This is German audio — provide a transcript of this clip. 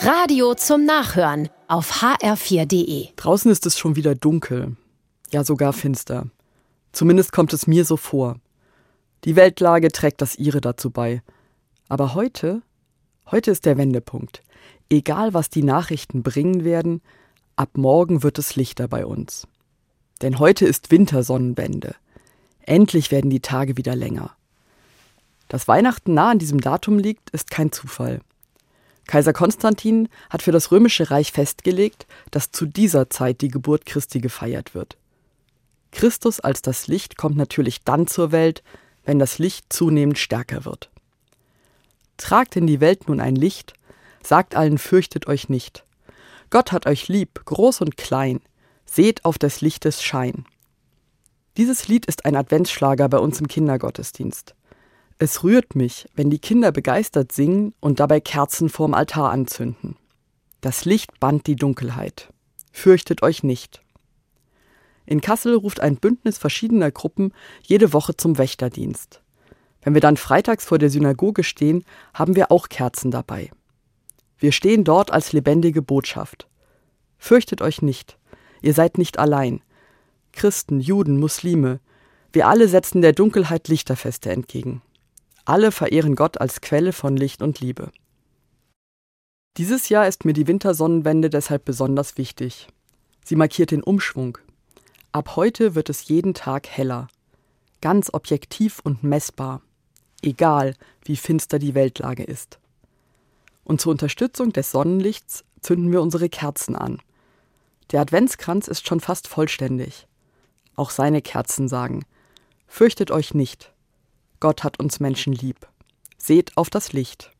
Radio zum Nachhören auf hr4.de. Draußen ist es schon wieder dunkel, ja sogar finster. Zumindest kommt es mir so vor. Die Weltlage trägt das ihre dazu bei. Aber heute, heute ist der Wendepunkt. Egal was die Nachrichten bringen werden, ab morgen wird es lichter bei uns. Denn heute ist Wintersonnenwende. Endlich werden die Tage wieder länger. Dass Weihnachten nah an diesem Datum liegt, ist kein Zufall. Kaiser Konstantin hat für das römische Reich festgelegt, dass zu dieser Zeit die Geburt Christi gefeiert wird. Christus als das Licht kommt natürlich dann zur Welt, wenn das Licht zunehmend stärker wird. Tragt in die Welt nun ein Licht, sagt allen fürchtet euch nicht. Gott hat euch lieb, groß und klein, seht auf des Lichtes Schein. Dieses Lied ist ein Adventsschlager bei uns im Kindergottesdienst. Es rührt mich, wenn die Kinder begeistert singen und dabei Kerzen vorm Altar anzünden. Das Licht bannt die Dunkelheit. Fürchtet euch nicht. In Kassel ruft ein Bündnis verschiedener Gruppen jede Woche zum Wächterdienst. Wenn wir dann freitags vor der Synagoge stehen, haben wir auch Kerzen dabei. Wir stehen dort als lebendige Botschaft. Fürchtet euch nicht, ihr seid nicht allein. Christen, Juden, Muslime, wir alle setzen der Dunkelheit Lichterfeste entgegen. Alle verehren Gott als Quelle von Licht und Liebe. Dieses Jahr ist mir die Wintersonnenwende deshalb besonders wichtig. Sie markiert den Umschwung. Ab heute wird es jeden Tag heller. Ganz objektiv und messbar. Egal, wie finster die Weltlage ist. Und zur Unterstützung des Sonnenlichts zünden wir unsere Kerzen an. Der Adventskranz ist schon fast vollständig. Auch seine Kerzen sagen: Fürchtet euch nicht. Gott hat uns Menschen lieb. Seht auf das Licht.